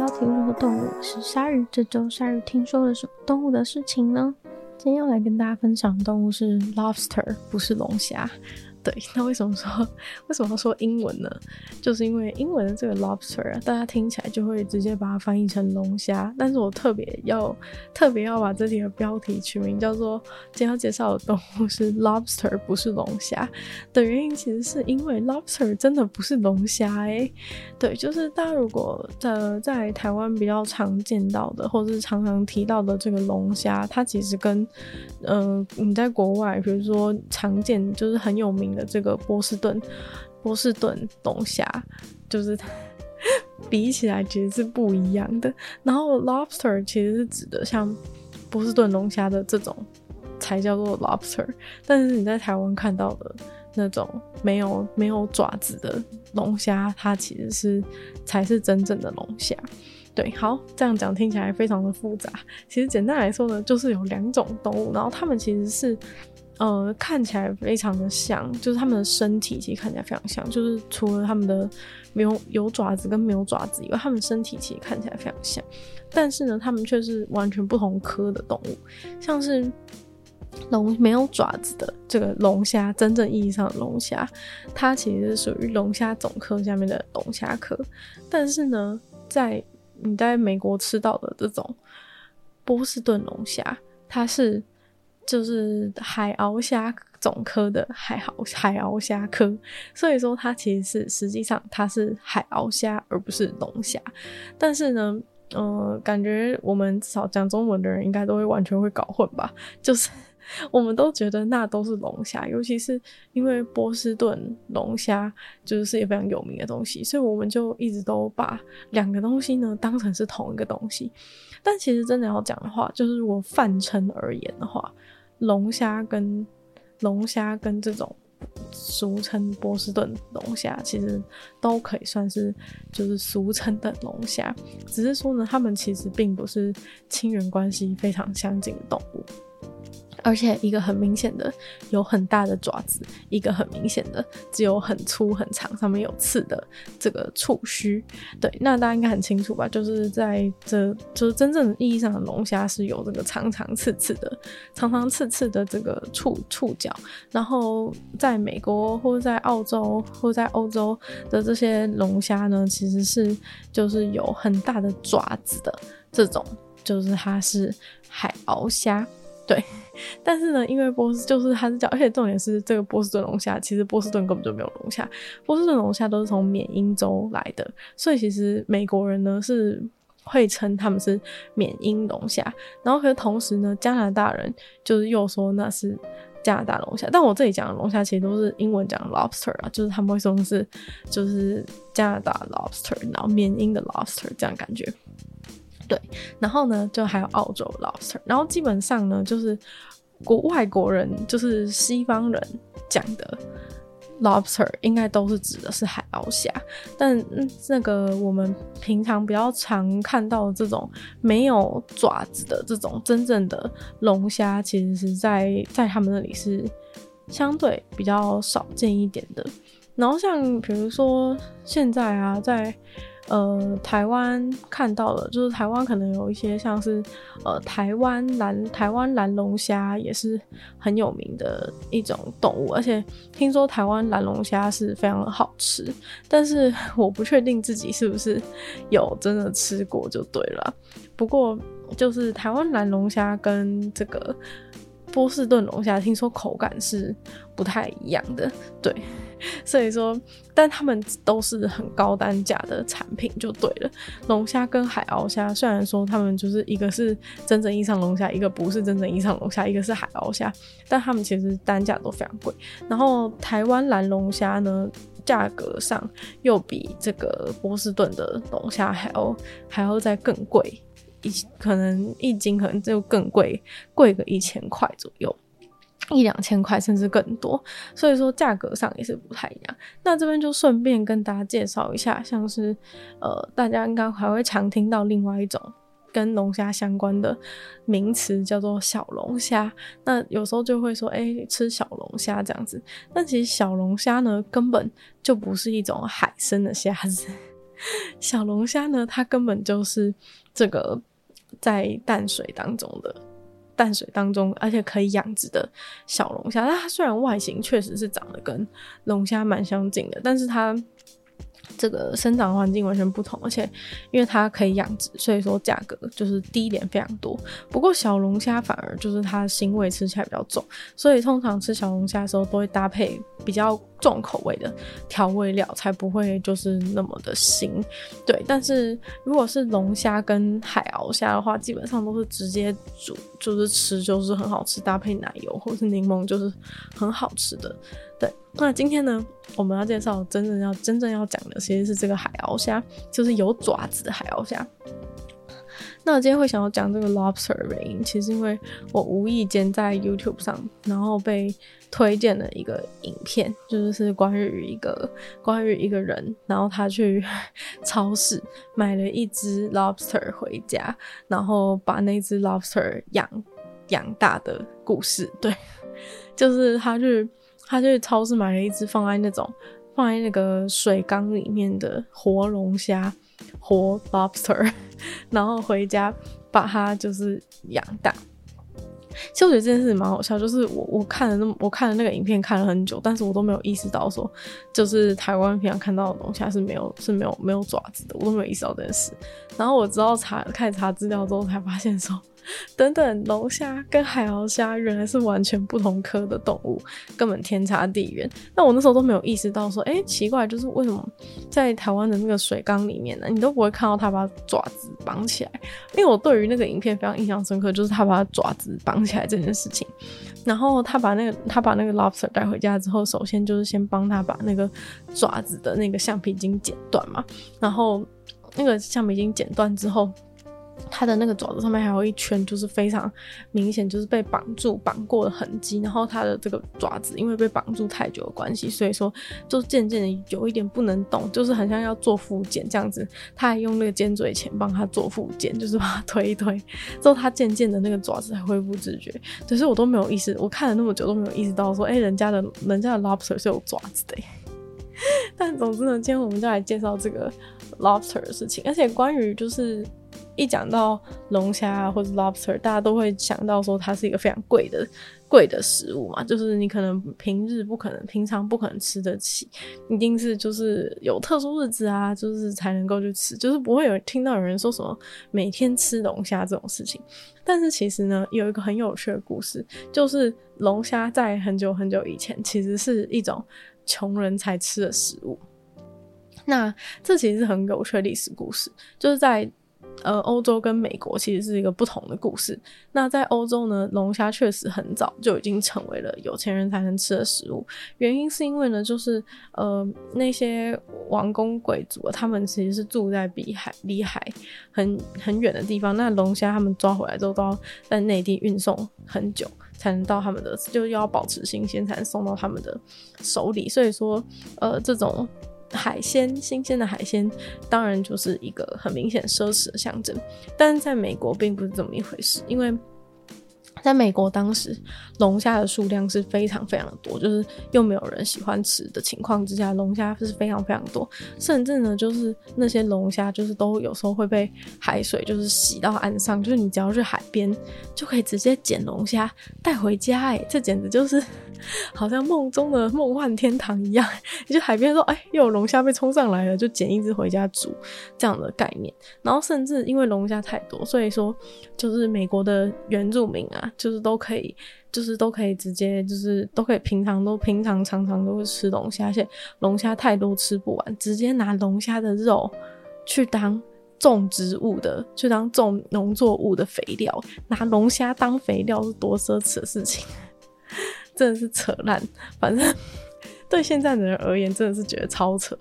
要听说动物，是鲨鱼。这周鲨鱼听说了什么动物的事情呢？今天要来跟大家分享的动物是 lobster，不是龙虾。对，那为什么说为什么要说英文呢？就是因为英文的这个 lobster 啊，大家听起来就会直接把它翻译成龙虾。但是我特别要特别要把这里的标题取名叫做今天要介绍的动物是 lobster，不是龙虾的原因，其实是因为 lobster 真的不是龙虾诶。对，就是大家如果呃在台湾比较常见到的，或者是常常提到的这个龙虾，它其实跟呃你在国外，比如说常见就是很有名。的这个波士顿波士顿龙虾，就是 比起来其实是不一样的。然后 lobster 其实是指的像波士顿龙虾的这种才叫做 lobster，但是你在台湾看到的那种没有没有爪子的龙虾，它其实是才是真正的龙虾。对，好，这样讲听起来非常的复杂。其实简单来说呢，就是有两种动物，然后它们其实是。呃，看起来非常的像，就是他们的身体其实看起来非常像，就是除了他们的没有有爪子跟没有爪子以外，他们身体其实看起来非常像，但是呢，他们却是完全不同科的动物。像是龙没有爪子的这个龙虾，真正意义上的龙虾，它其实是属于龙虾总科下面的龙虾科。但是呢，在你在美国吃到的这种波士顿龙虾，它是。就是海螯虾总科的海鳌海鳌虾科，所以说它其实是实际上它是海螯虾而不是龙虾。但是呢，嗯、呃，感觉我们至少讲中文的人应该都会完全会搞混吧？就是我们都觉得那都是龙虾，尤其是因为波士顿龙虾就是是一个非常有名的东西，所以我们就一直都把两个东西呢当成是同一个东西。但其实真的要讲的话，就是如果泛称而言的话。龙虾跟龙虾跟这种俗称波士顿龙虾，其实都可以算是就是俗称的龙虾，只是说呢，它们其实并不是亲缘关系非常相近的动物。而且一个很明显的有很大的爪子，一个很明显的只有很粗很长，上面有刺的这个触须。对，那大家应该很清楚吧？就是在这就是真正意义上的龙虾是有这个长长刺刺的、长长刺刺的这个触触角。然后在美国或在澳洲或在欧洲的这些龙虾呢，其实是就是有很大的爪子的这种，就是它是海螯虾。对，但是呢，因为波士就是它是叫，而且重点是这个波士顿龙虾，其实波士顿根本就没有龙虾，波士顿龙虾都是从缅因州来的，所以其实美国人呢是会称他们是缅因龙虾，然后可是同时呢，加拿大人就是又说那是加拿大龙虾，但我这里讲的龙虾其实都是英文讲 lobster 啊，就是他们会说是就是加拿大 lobster，然后缅因的 lobster 这样感觉。对，然后呢，就还有澳洲 lobster，然后基本上呢，就是国外国人，就是西方人讲的 lobster，应该都是指的是海螯虾，但那个我们平常比较常看到的这种没有爪子的这种真正的龙虾，其实是在在他们那里是相对比较少见一点的。然后像比如说现在啊，在呃，台湾看到了，就是台湾可能有一些像是呃，台湾蓝台湾蓝龙虾也是很有名的一种动物，而且听说台湾蓝龙虾是非常的好吃，但是 我不确定自己是不是有真的吃过就对了。不过就是台湾蓝龙虾跟这个波士顿龙虾，听说口感是不太一样的，对。所以说，但他们都是很高单价的产品，就对了。龙虾跟海螯虾，虽然说他们就是一个是真正意义上龙虾，一个不是真正意义上龙虾，一个是海螯虾，但他们其实单价都非常贵。然后台湾蓝龙虾呢，价格上又比这个波士顿的龙虾还要还要再更贵，一可能一斤可能就更贵，贵个一千块左右。一两千块甚至更多，所以说价格上也是不太一样。那这边就顺便跟大家介绍一下，像是呃，大家应该还会常听到另外一种跟龙虾相关的名词，叫做小龙虾。那有时候就会说，哎、吃小龙虾这样子。但其实小龙虾呢，根本就不是一种海生的虾子。小龙虾呢，它根本就是这个在淡水当中的淡水当中，而且可以养殖的小龙虾。它虽然外形确实是长得跟龙虾蛮相近的，但是它。这个生长环境完全不同，而且因为它可以养殖，所以说价格就是低廉非常多。不过小龙虾反而就是它腥味吃起来比较重，所以通常吃小龙虾的时候都会搭配比较重口味的调味料，才不会就是那么的腥。对，但是如果是龙虾跟海鳌虾的话，基本上都是直接煮，就是吃就是很好吃，搭配奶油或是柠檬就是很好吃的。那今天呢，我们要介绍真正要真正要讲的，其实是这个海鳌虾，就是有爪子的海鳌虾。那我今天会想要讲这个 lobster 的原因，其实因为我无意间在 YouTube 上，然后被推荐了一个影片，就是是关于一个关于一个人，然后他去 超市买了一只 lobster 回家，然后把那只 lobster 养养大的故事。对，就是他去。他去超市买了一只放在那种放在那个水缸里面的活龙虾，活 lobster，然后回家把它就是养大。其实我觉得这件事蛮好笑，就是我我看了那么我看了那个影片看了很久，但是我都没有意识到说，就是台湾平常看到的龙虾是没有是没有没有爪子的，我都没有意识到这件事。然后我知道查开始查资料之后才发现说。等等，龙虾跟海鳌虾原来是完全不同科的动物，根本天差地远。那我那时候都没有意识到，说，哎、奇怪，就是为什么在台湾的那个水缸里面呢，你都不会看到它把爪子绑起来？因为我对于那个影片非常印象深刻，就是他把爪子绑起来这件事情。然后他把那个他把那个 lobster 带回家之后，首先就是先帮他把那个爪子的那个橡皮筋剪断嘛。然后那个橡皮筋剪断之后。它的那个爪子上面还有一圈，就是非常明显，就是被绑住、绑过的痕迹。然后它的这个爪子因为被绑住太久的关系，所以说就渐渐的有一点不能动，就是很像要做复健这样子。他还用那个尖嘴钳帮他做复健，就是把它推一推，之后他渐渐的那个爪子还恢复知觉。可是我都没有意识，我看了那么久都没有意识到说，哎、人家的人家的 lobster 是有爪子的。但总之呢，今天我们就来介绍这个 lobster 的事情，而且关于就是。一讲到龙虾或者 lobster，大家都会想到说它是一个非常贵的贵的食物嘛，就是你可能平日不可能，平常不可能吃得起，一定是就是有特殊日子啊，就是才能够去吃，就是不会有听到有人说什么每天吃龙虾这种事情。但是其实呢，有一个很有趣的故事，就是龙虾在很久很久以前其实是一种穷人才吃的食物。那这其实是很有趣的历史故事，就是在。呃，欧洲跟美国其实是一个不同的故事。那在欧洲呢，龙虾确实很早就已经成为了有钱人才能吃的食物。原因是因为呢，就是呃那些王公贵族，他们其实是住在比海离海很很远的地方。那龙虾他们抓回来之后，都要在内地运送很久，才能到他们的，就要保持新鲜，才能送到他们的手里。所以说，呃，这种。海鲜，新鲜的海鲜，当然就是一个很明显奢侈的象征。但是在美国并不是这么一回事，因为在美国当时龙虾的数量是非常非常的多，就是又没有人喜欢吃的情况之下，龙虾是非常非常多。甚至呢，就是那些龙虾，就是都有时候会被海水就是洗到岸上，就是你只要去海边就可以直接捡龙虾带回家，哎，这简直就是。好像梦中的梦幻天堂一样，你去海边说，哎、又有龙虾被冲上来了，就捡一只回家煮，这样的概念。然后甚至因为龙虾太多，所以说就是美国的原住民啊，就是都可以，就是都可以直接，就是都可以平常都平常常常都会吃龙虾，而且龙虾太多吃不完，直接拿龙虾的肉去当种植物的，去当种农作物的肥料，拿龙虾当肥料是多奢侈的事情。真的是扯烂，反正对现在的人而言，真的是觉得超扯。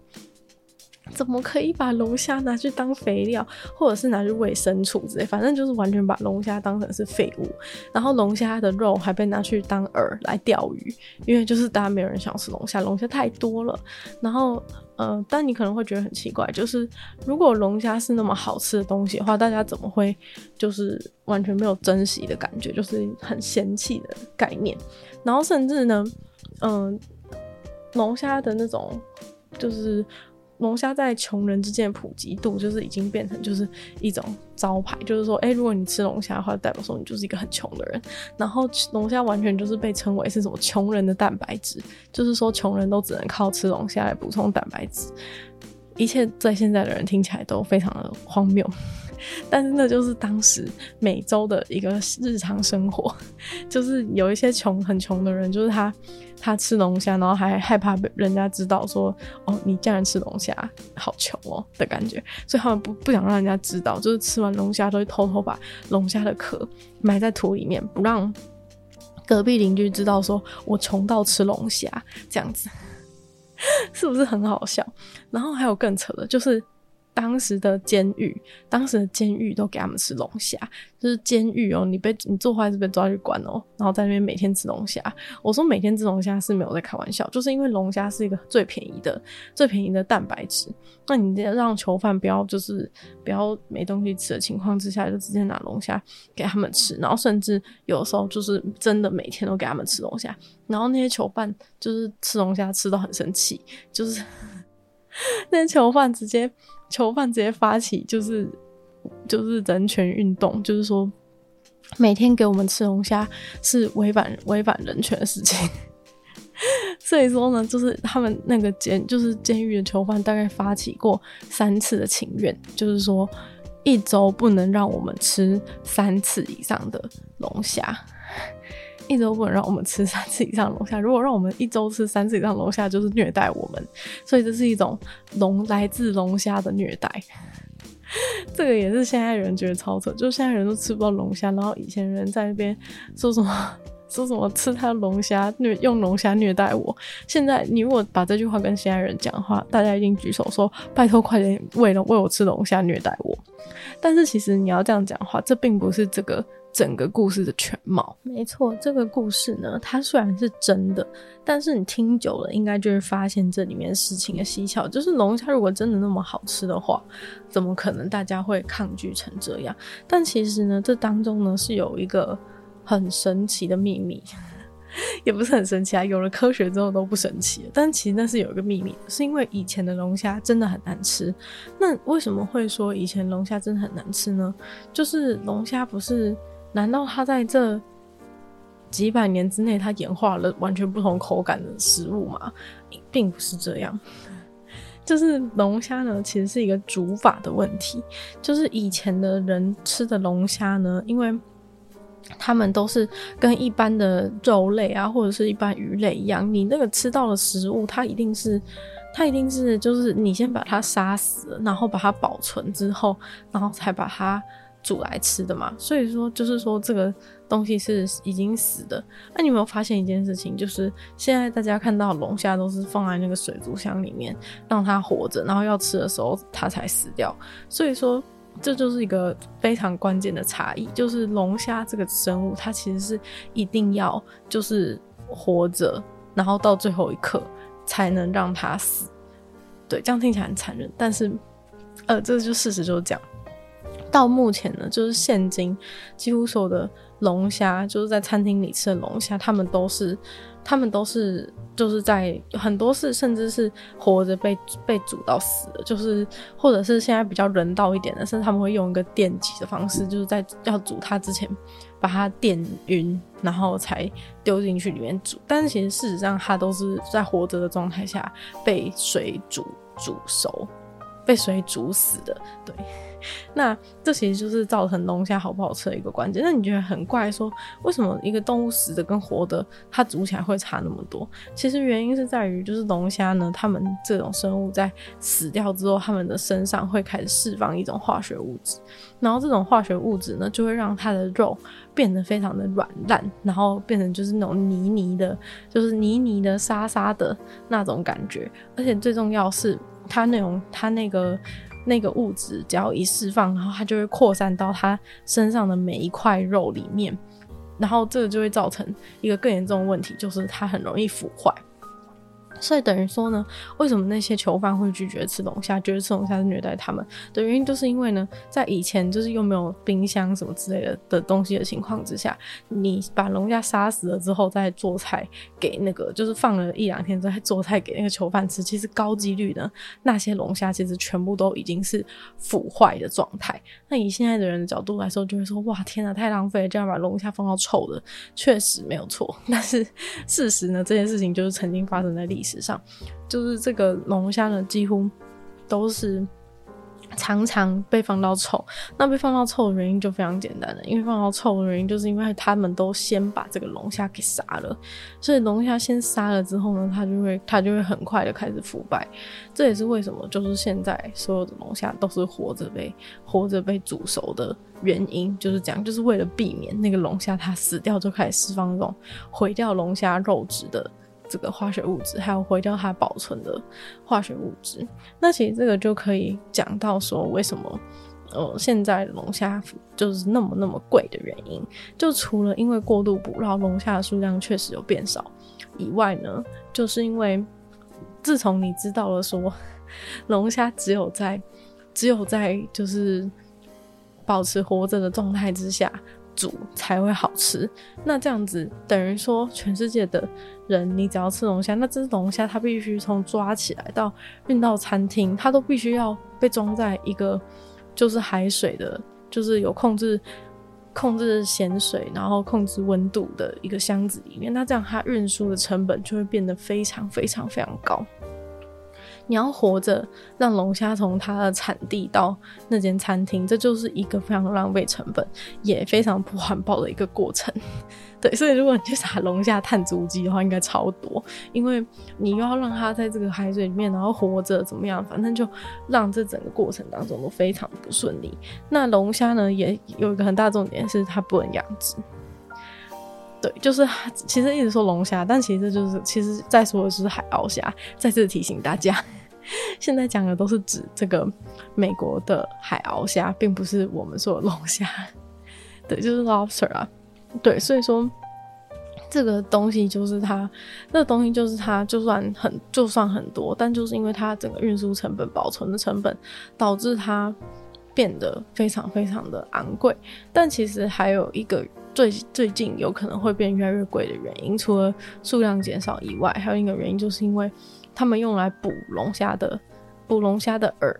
怎么可以把龙虾拿去当肥料，或者是拿去喂牲畜之类？反正就是完全把龙虾当成是废物。然后龙虾的肉还被拿去当饵来钓鱼，因为就是大家没有人想吃龙虾，龙虾太多了。然后，呃，但你可能会觉得很奇怪，就是如果龙虾是那么好吃的东西的话，大家怎么会就是完全没有珍惜的感觉，就是很嫌弃的概念？然后甚至呢，嗯、龙虾的那种就是龙虾在穷人之间的普及度，就是已经变成就是一种招牌，就是说，哎、如果你吃龙虾的话，代表说你就是一个很穷的人。然后龙虾完全就是被称为是什么穷人的蛋白质，就是说穷人都只能靠吃龙虾来补充蛋白质。一切在现在的人听起来都非常的荒谬。但是那就是当时美洲的一个日常生活，就是有一些穷很穷的人，就是他他吃龙虾，然后还害怕被人家知道说哦，你竟然吃龙虾，好穷哦的感觉，所以他们不不想让人家知道，就是吃完龙虾都会偷偷把龙虾的壳埋在土里面，不让隔壁邻居知道说我穷到吃龙虾这样子，是不是很好笑？然后还有更扯的，就是。当时的监狱，当时的监狱都给他们吃龙虾，就是监狱哦，你被你做坏事被抓去关哦，然后在那边每天吃龙虾。我说每天吃龙虾是没有在开玩笑，就是因为龙虾是一个最便宜的、最便宜的蛋白质。那你让囚犯不要就是不要没东西吃的情况之下，就直接拿龙虾给他们吃，然后甚至有时候就是真的每天都给他们吃龙虾，然后那些囚犯就是吃龙虾吃到很生气，就是 那些囚犯直接。囚犯直接发起就是就是人权运动，就是说每天给我们吃龙虾是违反违反人权的事情。所以说呢，就是他们那个监就是监狱的囚犯大概发起过三次的请愿，就是说一周不能让我们吃三次以上的龙虾。一周不能让我们吃三次以上龙虾，如果让我们一周吃三次以上龙虾，就是虐待我们，所以这是一种龙来自龙虾的虐待。这个也是现在人觉得超扯，就是现在人都吃不到龙虾，然后以前人在那边说什么说什么吃他的龙虾虐用龙虾虐待我。现在你如果把这句话跟现在人讲的话，大家一定举手说拜托快点为了为我吃龙虾虐待我。但是其实你要这样讲的话，这并不是这个。整个故事的全貌，没错，这个故事呢，它虽然是真的，但是你听久了，应该就会发现这里面事情的蹊跷。就是龙虾如果真的那么好吃的话，怎么可能大家会抗拒成这样？但其实呢，这当中呢是有一个很神奇的秘密，也不是很神奇啊，有了科学之后都不神奇了。但其实那是有一个秘密，是因为以前的龙虾真的很难吃。那为什么会说以前龙虾真的很难吃呢？就是龙虾不是。难道它在这几百年之内，它演化了完全不同口感的食物吗？并不是这样。就是龙虾呢，其实是一个煮法的问题。就是以前的人吃的龙虾呢，因为他们都是跟一般的肉类啊，或者是一般鱼类一样，你那个吃到的食物，它一定是，它一定是，就是你先把它杀死，然后把它保存之后，然后才把它。煮来吃的嘛，所以说就是说这个东西是已经死的。那、你有没有发现一件事情，就是现在大家看到龙虾都是放在那个水族箱里面让它活着，然后要吃的时候它才死掉。所以说这就是一个非常关键的差异，就是龙虾这个生物它其实是一定要就是活着，然后到最后一刻才能让它死。对，这样听起来很残忍，但是呃，这就事实就是这样。到目前呢，就是现今几乎所有的龙虾，就是在餐厅里吃的龙虾，他们都是，他们都是，就是在很多是甚至是活着被被煮到死的，就是或者是现在比较人道一点的，甚至他们会用一个电击的方式，就是在要煮它之前把它电晕，然后才丢进去里面煮。但是其实事实上，它都是在活着的状态下被水煮煮熟，被水煮死的，对。那这其实就是造成龙虾好不好吃的一个关键。那你觉得很怪，说为什么一个动物死的跟活的，它煮起来会差那么多？其实原因是在于，就是龙虾呢，它们这种生物在死掉之后，它们的身上会开始释放一种化学物质，然后这种化学物质呢，就会让它的肉变得非常的软烂，然后变成就是那种泥泥的，就是泥泥的、沙沙的那种感觉。而且最重要是，它那种它那个。那个物质只要一释放，然后它就会扩散到它身上的每一块肉里面，然后这个就会造成一个更严重的问题，就是它很容易腐坏。所以等于说呢，为什么那些囚犯会拒绝吃龙虾，觉得吃龙虾是虐待他们的原因，就是因为呢，在以前就是又没有冰箱什么之类的的东西的情况之下，你把龙虾杀死了之后再做菜给那个，就是放了一两天再做菜给那个囚犯吃，其实高几率呢，那些龙虾其实全部都已经是腐坏的状态。那以现在的人的角度来说，就会说哇天哪，太浪费了，这样把龙虾放到臭的，确实没有错。但是事实呢，这件事情就是曾经发生在历史。史上，就是这个龙虾呢，几乎都是常常被放到臭。那被放到臭的原因就非常简单了，因为放到臭的原因，就是因为他们都先把这个龙虾给杀了。所以龙虾先杀了之后呢，它就会它就会很快的开始腐败。这也是为什么，就是现在所有的龙虾都是活着被活着被煮熟的原因，就是这样，就是为了避免那个龙虾它死掉就开始释放这种毁掉龙虾肉质的。这个化学物质，还有毁掉它保存的化学物质，那其实这个就可以讲到说，为什么呃现在龙虾就是那么那么贵的原因，就除了因为过度捕捞，龙虾的数量确实有变少以外呢，就是因为自从你知道了说，龙虾只有在只有在就是保持活着的状态之下。煮才会好吃，那这样子等于说，全世界的人，你只要吃龙虾，那这只龙虾它必须从抓起来到运到餐厅，它都必须要被装在一个就是海水的，就是有控制控制咸水，然后控制温度的一个箱子里面。那这样它运输的成本就会变得非常非常非常高。你要活着让龙虾从它的产地到那间餐厅，这就是一个非常浪费成本，也非常不环保的一个过程。对，所以如果你去打龙虾碳足迹的话，应该超多，因为你又要让它在这个海水里面，然后活着怎么样，反正就让这整个过程当中都非常不顺利。那龙虾呢，也有一个很大重点是它不能养殖。对，就是其实一直说龙虾，但其实就是其实在说的是海螯虾。再次提醒大家。现在讲的都是指这个美国的海螯虾，并不是我们说的龙虾。对，就是 lobster 啊。对，所以说这个东西就是它，这个东西就是它，就算很就算很多，但就是因为它整个运输成本、保存的成本，导致它变得非常非常的昂贵。但其实还有一个最最近有可能会变越来越贵的原因，除了数量减少以外，还有一个原因就是因为。他们用来捕龙虾的，捕龙虾的饵，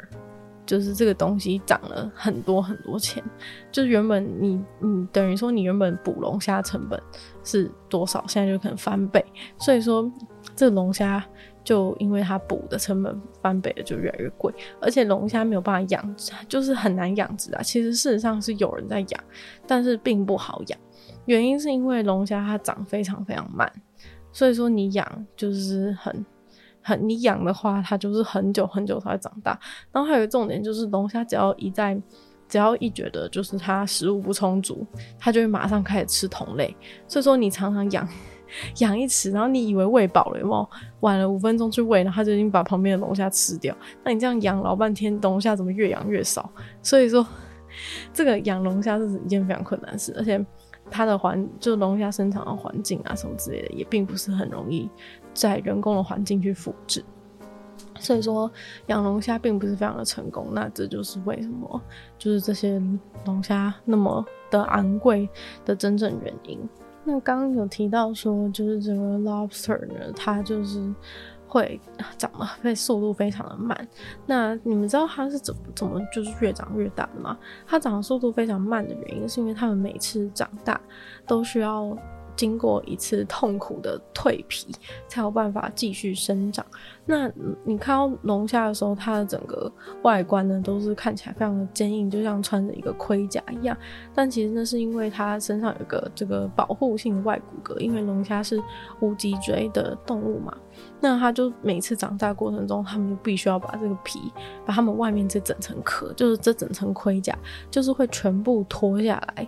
就是这个东西涨了很多很多钱。就是原本你你等于说你原本捕龙虾成本是多少，现在就可能翻倍。所以说这龙虾就因为它捕的成本翻倍了，就越来越贵。而且龙虾没有办法养殖，就是很难养殖啊。其实事实上是有人在养，但是并不好养。原因是因为龙虾它长非常非常慢，所以说你养就是很。很，你养的话，它就是很久很久才会长大。然后还有一个重点就是，龙虾只要一在，只要一觉得就是它食物不充足，它就会马上开始吃同类。所以说，你常常养 养一池，然后你以为喂饱了，有没有？晚了五分钟去喂，然后它就已经把旁边的龙虾吃掉。那你这样养老半天，龙虾怎么越养越少？所以说，这个养龙虾是一件非常困难的事，而且它的环，就是龙虾生长的环境啊什么之类的，也并不是很容易。在人工的环境去复制，所以说养龙虾并不是非常的成功。那这就是为什么，就是这些龙虾那么的昂贵的真正原因。那刚刚有提到说，就是这个 lobster 呢，它就是会长得非速度非常的慢。那你们知道它是怎么怎么就是越长越大的吗？它长的速度非常慢的原因，是因为它们每次长大都需要。经过一次痛苦的蜕皮，才有办法继续生长。那你看到龙虾的时候，它的整个外观呢，都是看起来非常的坚硬，就像穿着一个盔甲一样。但其实那是因为它身上有个这个保护性的外骨骼，因为龙虾是无脊椎的动物嘛。那它就每次长大过程中，它们就必须要把这个皮，把它们外面这整层壳，就是这整层盔甲，就是会全部脱下来。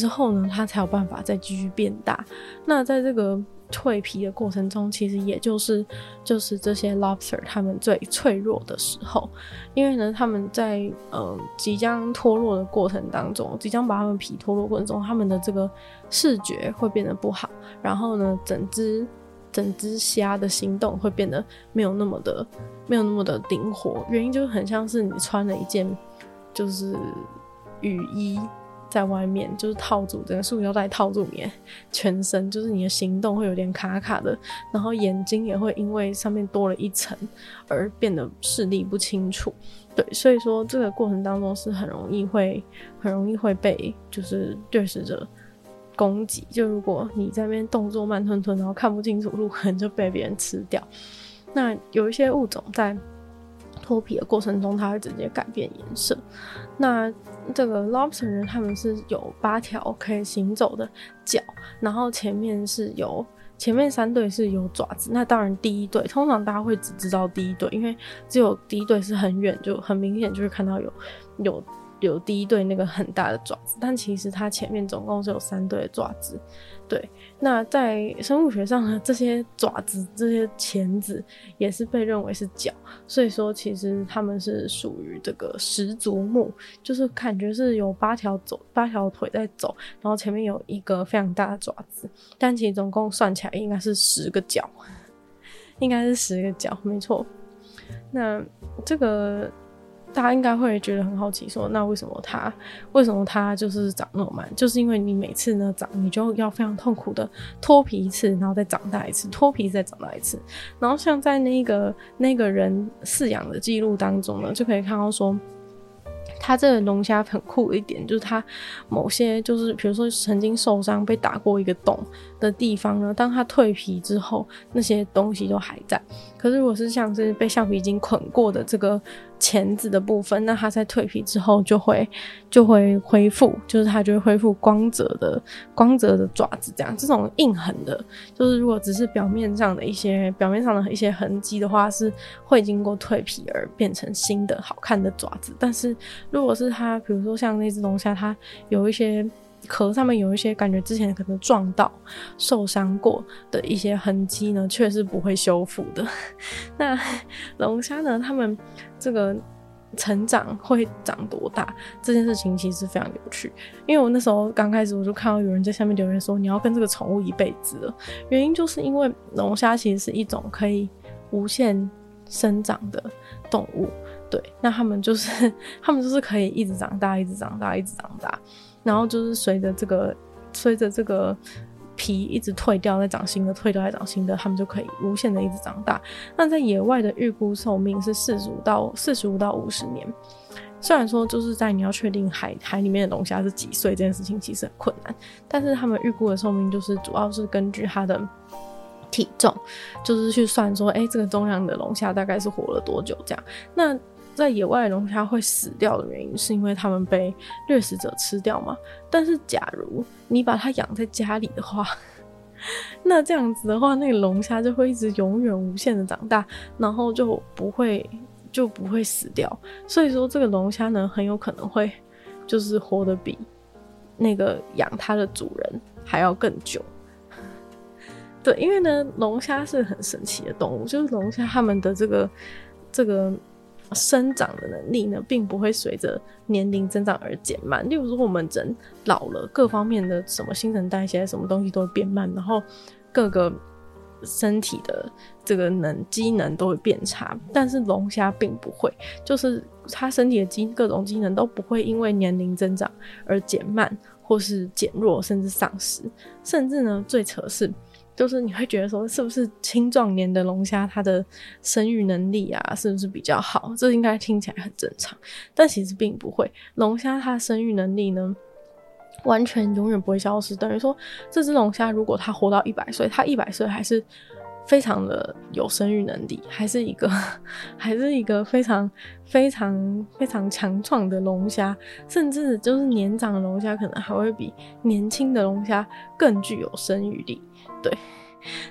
之后呢，它才有办法再继续变大。那在这个蜕皮的过程中，其实也就是就是这些 lobster 它们最脆弱的时候，因为呢，它们在呃即将脱落的过程当中，即将把它们皮脱落过程中，它们的这个视觉会变得不好，然后呢，整只整只虾的行动会变得没有那么的没有那么的灵活。原因就很像是你穿了一件就是雨衣。在外面就是套住整个塑胶袋套住你 全身，就是你的行动会有点卡卡的，然后眼睛也会因为上面多了一层而变得视力不清楚。对，所以说这个过程当中是很容易会很容易会被就是掠食者攻击。就如果你在那边动作慢吞吞，然后看不清楚路，可能就被别人吃掉。那有一些物种在脱皮的过程中，它会直接改变颜色。那这个 lobster 呢，它们是有八条可以行走的脚，然后前面是有前面三对是有爪子。那当然第一对，通常大家会只知道第一对，因为只有第一对是很远，就很明显就会看到有有。有第一对那个很大的爪子，但其实它前面总共是有三对爪子。对，那在生物学上呢，这些爪子、这些钳子也是被认为是脚，所以说其实它们是属于这个十足目，就是感觉是有八条走、八条腿在走，然后前面有一个非常大的爪子，但其实总共算起来应该是十个脚，应该是十个脚，没错。那这个。大家应该会觉得很好奇，说那为什么它为什么它就是长那么慢？就是因为你每次呢长，你就要非常痛苦的脱皮一次，然后再长大一次，脱皮再长大一次。然后像在那个那个人饲养的记录当中呢，就可以看到说。它这个龙虾很酷一点，就是它某些就是比如说曾经受伤被打过一个洞的地方呢，当它蜕皮之后，那些东西都还在。可是如果是像是被橡皮筋捆过的这个钳子的部分，那它在蜕皮之后就会就会恢复，就是它就会恢复光泽的光泽的爪子这样。这种印痕的，就是如果只是表面上的一些表面上的一些痕迹的话，是会经过蜕皮而变成新的好看的爪子，但是。如果是它，比如说像那只龙虾，它有一些壳上面有一些感觉之前可能撞到、受伤过的一些痕迹呢，却是不会修复的。那龙虾呢，它们这个成长会长多大？这件事情其实非常有趣，因为我那时候刚开始我就看到有人在下面留言说，你要跟这个宠物一辈子了。原因就是因为龙虾其实是一种可以无限生长的动物。对，那他们就是，他们就是可以一直长大，一直长大，一直长大，然后就是随着这个，随着这个皮一直退掉，再长新的，退掉再长新的，他们就可以无限的一直长大。那在野外的预估寿命是四十五到四十五到五十年。虽然说就是在你要确定海海里面的龙虾是几岁这件事情其实很困难，但是他们预估的寿命就是主要是根据它的体重，就是去算说，哎、这个重量的龙虾大概是活了多久这样。那在野外龙虾会死掉的原因，是因为它们被掠食者吃掉吗？但是假如你把它养在家里的话，那这样子的话，那个龙虾就会一直永远无限的长大，然后就不会就不会死掉。所以说，这个龙虾呢，很有可能会就是活得比那个养它的主人还要更久。对，因为呢，龙虾是很神奇的动物，就是龙虾它们的这个这个。生长的能力呢，并不会随着年龄增长而减慢。例如说，我们人老了，各方面的什么新陈代谢、什么东西都会变慢，然后各个身体的这个能机能都会变差。但是龙虾并不会，就是它身体的机各种机能都不会因为年龄增长而减慢，或是减弱，甚至丧失。甚至呢，最扯是。就是你会觉得说，是不是青壮年的龙虾它的生育能力啊，是不是比较好？这应该听起来很正常，但其实并不会。龙虾它的生育能力呢，完全永远不会消失。等于说，这只龙虾如果它活到一百岁，它一百岁还是非常的有生育能力，还是一个还是一个非常非常非常强壮的龙虾，甚至就是年长的龙虾可能还会比年轻的龙虾更具有生育力。对，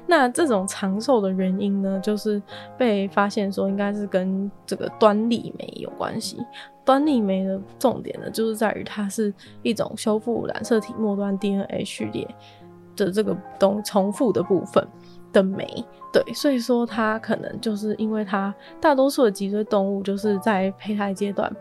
那这种长寿的原因呢，就是被发现说应该是跟这个端粒酶有关系。端粒酶的重点呢，就是在于它是一种修复染色体末端 DNA 序列的这个东重复的部分的酶。对，所以说它可能就是因为它大多数的脊椎动物就是在胚胎阶段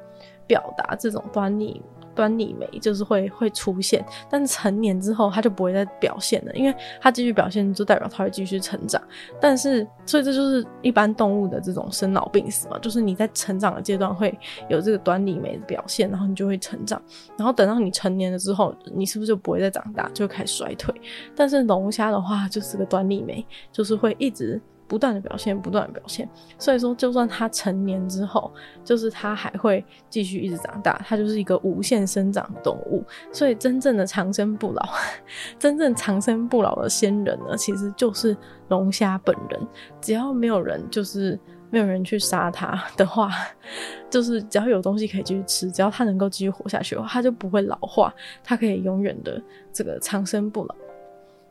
表达这种端倪。端倪酶就是会会出现，但是成年之后它就不会再表现了，因为它继续表现就代表它会继续成长。但是所以这就是一般动物的这种生老病死嘛，就是你在成长的阶段会有这个端倪酶的表现，然后你就会成长，然后等到你成年了之后，你是不是就不会再长大，就开始衰退？但是龙虾的话就是个端倪酶，就是会一直。不断的表现，不断的表现，所以说，就算它成年之后，就是它还会继续一直长大，它就是一个无限生长的动物。所以，真正的长生不老，真正长生不老的仙人呢，其实就是龙虾本人。只要没有人，就是没有人去杀它的话，就是只要有东西可以继续吃，只要它能够继续活下去的话，它就不会老化，它可以永远的这个长生不老。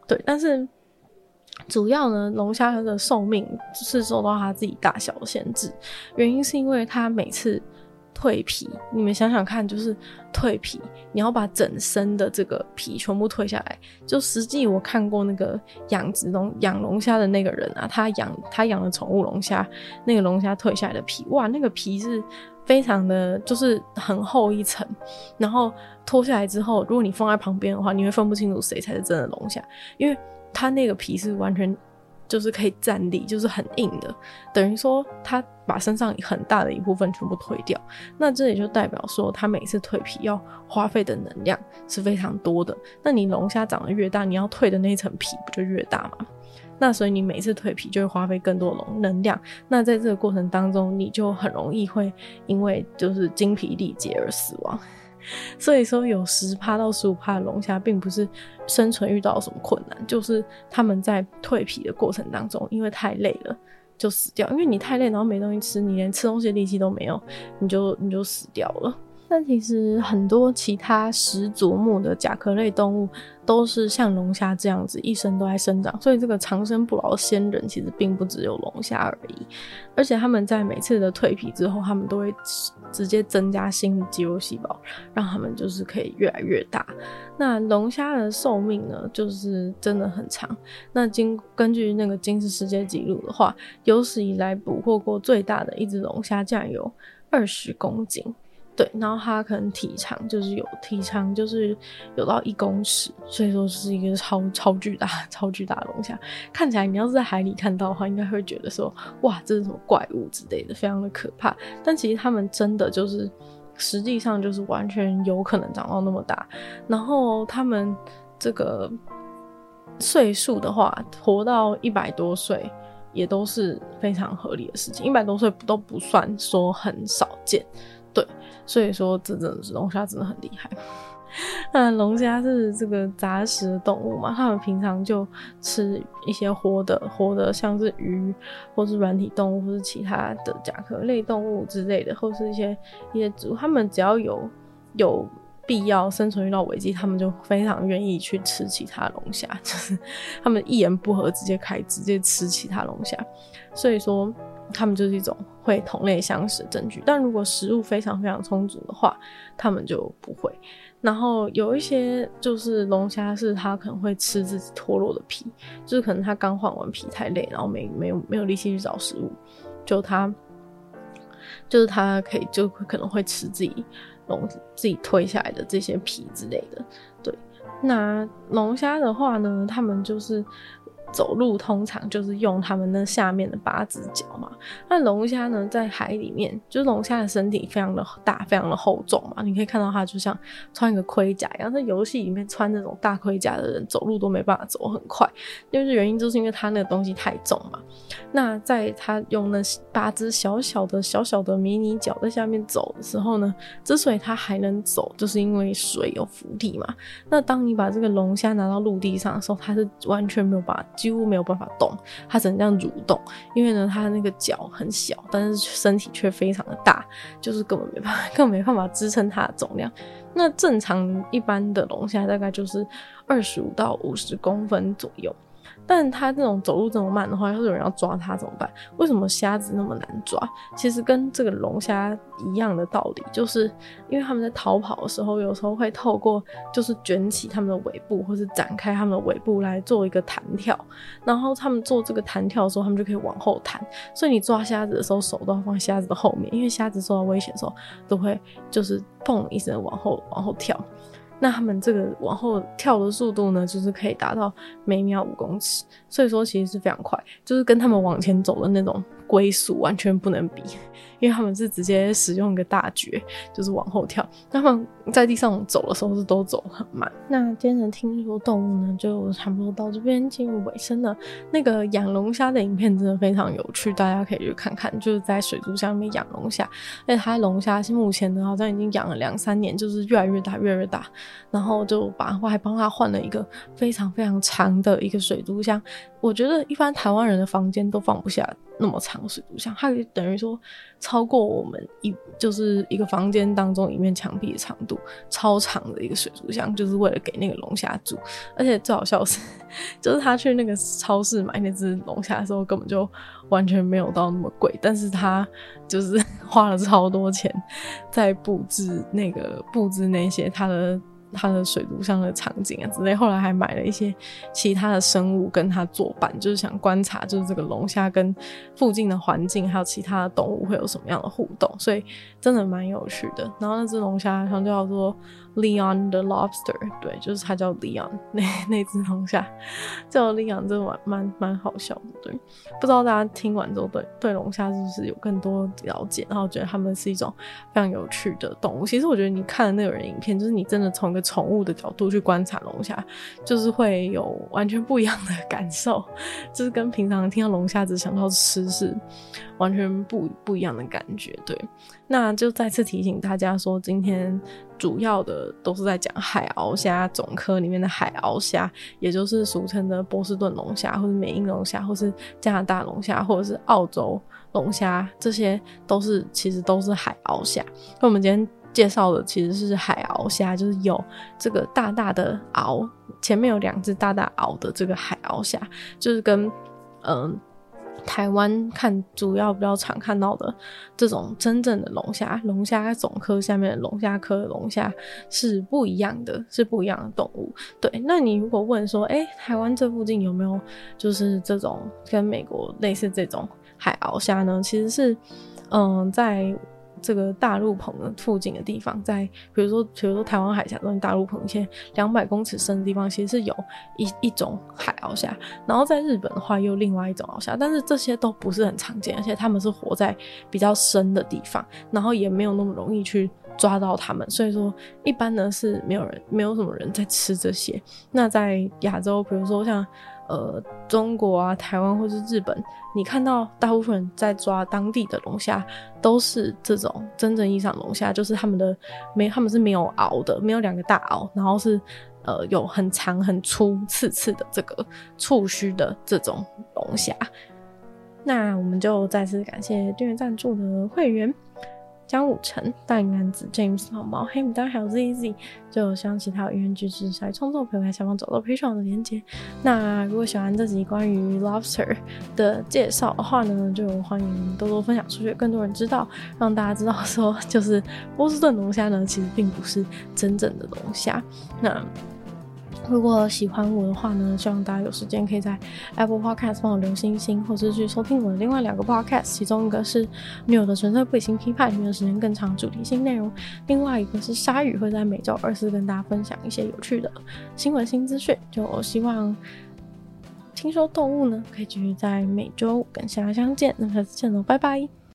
对，但是。主要呢，龙虾它的寿命是受到它自己大小的限制，原因是因为它每次蜕皮，你们想想看，就是蜕皮，你要把整身的这个皮全部蜕下来。就实际我看过那个养殖龙养龙虾的那个人啊，他养他养的宠物龙虾，那个龙虾蜕下来的皮，哇，那个皮是非常的，就是很厚一层，然后脱下来之后，如果你放在旁边的话，你会分不清楚谁才是真的龙虾，因为。它那个皮是完全就是可以站立，就是很硬的，等于说它把身上很大的一部分全部蜕掉。那这也就代表说，它每次蜕皮要花费的能量是非常多的。那你龙虾长得越大，你要蜕的那一层皮不就越大吗？那所以你每次蜕皮就会花费更多的能量。那在这个过程当中，你就很容易会因为就是精疲力竭而死亡。所以说，有十趴到十五趴的龙虾，并不是生存遇到什么困难，就是他们在蜕皮的过程当中，因为太累了就死掉。因为你太累，然后没东西吃，你连吃东西的力气都没有，你就你就死掉了。但其实很多其他食足目的甲壳类动物都是像龙虾这样子，一生都在生长，所以这个长生不老的仙人其实并不只有龙虾而已。而且他们在每次的蜕皮之后，他们都会直接增加新的肌肉细胞，让他们就是可以越来越大。那龙虾的寿命呢，就是真的很长。那经根据那个金氏世界纪录的话，有史以来捕获过最大的一只龙虾，竟然有二十公斤。对，然后它可能体长就是有体长就是有到一公尺，所以说是一个超超巨大、超巨大的龙虾。看起来你要是在海里看到的话，应该会觉得说哇，这是什么怪物之类的，非常的可怕。但其实它们真的就是实际上就是完全有可能长到那么大。然后它们这个岁数的话，活到一百多岁也都是非常合理的事情，一百多岁都不算说很少见。所以说这真的是龙虾真的很厉害。那龙虾是这个杂食动物嘛，它们平常就吃一些活的，活的像是鱼，或是软体动物，或是其他的甲壳类动物之类的，或是一些一些植物。它们只要有有必要生存遇到危机，它们就非常愿意去吃其他龙虾，就是它们一言不合直接开直接吃其他龙虾。所以说。他们就是一种会同类相食的证据，但如果食物非常非常充足的话，他们就不会。然后有一些就是龙虾，是它可能会吃自己脱落的皮，就是可能它刚换完皮太累，然后没没有没有力气去找食物，就它就是它可以就可能会吃自己龙自己蜕下来的这些皮之类的。对，那龙虾的话呢，他们就是。走路通常就是用它们那下面的八只脚嘛。那龙虾呢，在海里面，就是龙虾的身体非常的大，非常的厚重嘛。你可以看到它就像穿一个盔甲一样。在游戏里面穿那种大盔甲的人，走路都没办法走很快，就是原因就是因为它那个东西太重嘛。那在它用那八只小小的、小小的迷你脚在下面走的时候呢，之所以它还能走，就是因为水有浮力嘛。那当你把这个龙虾拿到陆地上的时候，它是完全没有办法。几乎没有办法动，它只能这样蠕动，因为呢，它那个脚很小，但是身体却非常的大，就是根本没办法，根本没办法支撑它的重量。那正常一般的龙虾大概就是二十五到五十公分左右。但它这种走路这么慢的话，要是有人要抓它怎么办？为什么虾子那么难抓？其实跟这个龙虾一样的道理，就是因为他们在逃跑的时候，有时候会透过就是卷起他们的尾部，或是展开他们的尾部来做一个弹跳，然后他们做这个弹跳的时候，他们就可以往后弹。所以你抓虾子的时候，手都要放虾子的后面，因为虾子受到危险的时候，都会就是砰一声往后往后跳。那他们这个往后跳的速度呢，就是可以达到每秒五公尺，所以说其实是非常快，就是跟他们往前走的那种龟速完全不能比。因为他们是直接使用一个大绝，就是往后跳。他们在地上走的时候是都走很慢。那今天的听说动物呢，就差不多到这边进入尾声了。那个养龙虾的影片真的非常有趣，大家可以去看看。就是在水族箱里面养龙虾，而且它龙虾是目前呢好像已经养了两三年，就是越来越大，越来越大。然后就把我还帮他换了一个非常非常长的一个水族箱。我觉得一般台湾人的房间都放不下。那么长的水族箱，它等于说超过我们一就是一个房间当中一面墙壁的长度，超长的一个水族箱，就是为了给那个龙虾住。而且最好笑是，就是他去那个超市买那只龙虾的时候，根本就完全没有到那么贵，但是他就是 花了超多钱在布置那个布置那些他的。它的水族箱的场景啊之类，后来还买了一些其他的生物跟它作伴，就是想观察，就是这个龙虾跟附近的环境还有其他的动物会有什么样的互动，所以真的蛮有趣的。然后那只龙虾好像叫做 Leon the Lobster，对，就是它叫 Leon，那那只龙虾叫 Leon，真的蛮蛮蛮好笑的。对，不知道大家听完之后对对龙虾是不是有更多了解，然后觉得他们是一种非常有趣的动物。其实我觉得你看的那个人影片，就是你真的从一个宠物的角度去观察龙虾，就是会有完全不一样的感受，就是跟平常听到龙虾只想到吃是完全不不一样的感觉。对，那就再次提醒大家说，今天。主要的都是在讲海螯虾总科里面的海螯虾，也就是俗称的波士顿龙虾，或者美瑛龙虾，或是加拿大龙虾，或者是澳洲龙虾，这些都是其实都是海螯虾。那我们今天介绍的其实是海螯虾，就是有这个大大的螯，前面有两只大大螯的这个海螯虾，就是跟嗯。台湾看主要比较常看到的这种真正的龙虾，龙虾总科下面的龙虾科的龙虾是不一样的，是不一样的动物。对，那你如果问说，哎、台湾这附近有没有就是这种跟美国类似这种海鳌虾呢？其实是，嗯，在。这个大陆棚的附近的地方，在比如说，比如说台湾海峡中大陆棚一些两百公尺深的地方，其实是有一一种海鳌虾。然后在日本的话，又另外一种鳌虾，但是这些都不是很常见，而且他们是活在比较深的地方，然后也没有那么容易去抓到它们，所以说一般呢是没有人，没有什么人在吃这些。那在亚洲，比如说像。呃，中国啊，台湾或是日本，你看到大部分人在抓当地的龙虾，都是这种真正意义上龙虾，就是他们的没，他们是没有螯的，没有两个大螯，然后是呃有很长很粗刺刺的这个触须的这种龙虾。那我们就再次感谢订阅赞助的会员。江武成、大龄男子 James、毛毛、黑牡丹还有 ZZ，就希望其他有意愿支持来创作朋友在下方找到 Patreon 的链接。那如果喜欢这集关于 Lobster 的介绍的话呢，就欢迎多多分享出去，更多人知道，让大家知道说，就是波士顿龙虾呢，其实并不是真正的龙虾。那。如果喜欢我的话呢，希望大家有时间可以在 Apple Podcast 帮我留星星，或是去收听我的另外两个 Podcast，其中一个是女友的纯粹不理性批判，里面时间更长，主题性内容；另外一个是鲨鱼，会在每周二四跟大家分享一些有趣的新闻新资讯。就我希望听说动物呢，可以继续在每周五跟大家相见，那下次见喽，拜拜。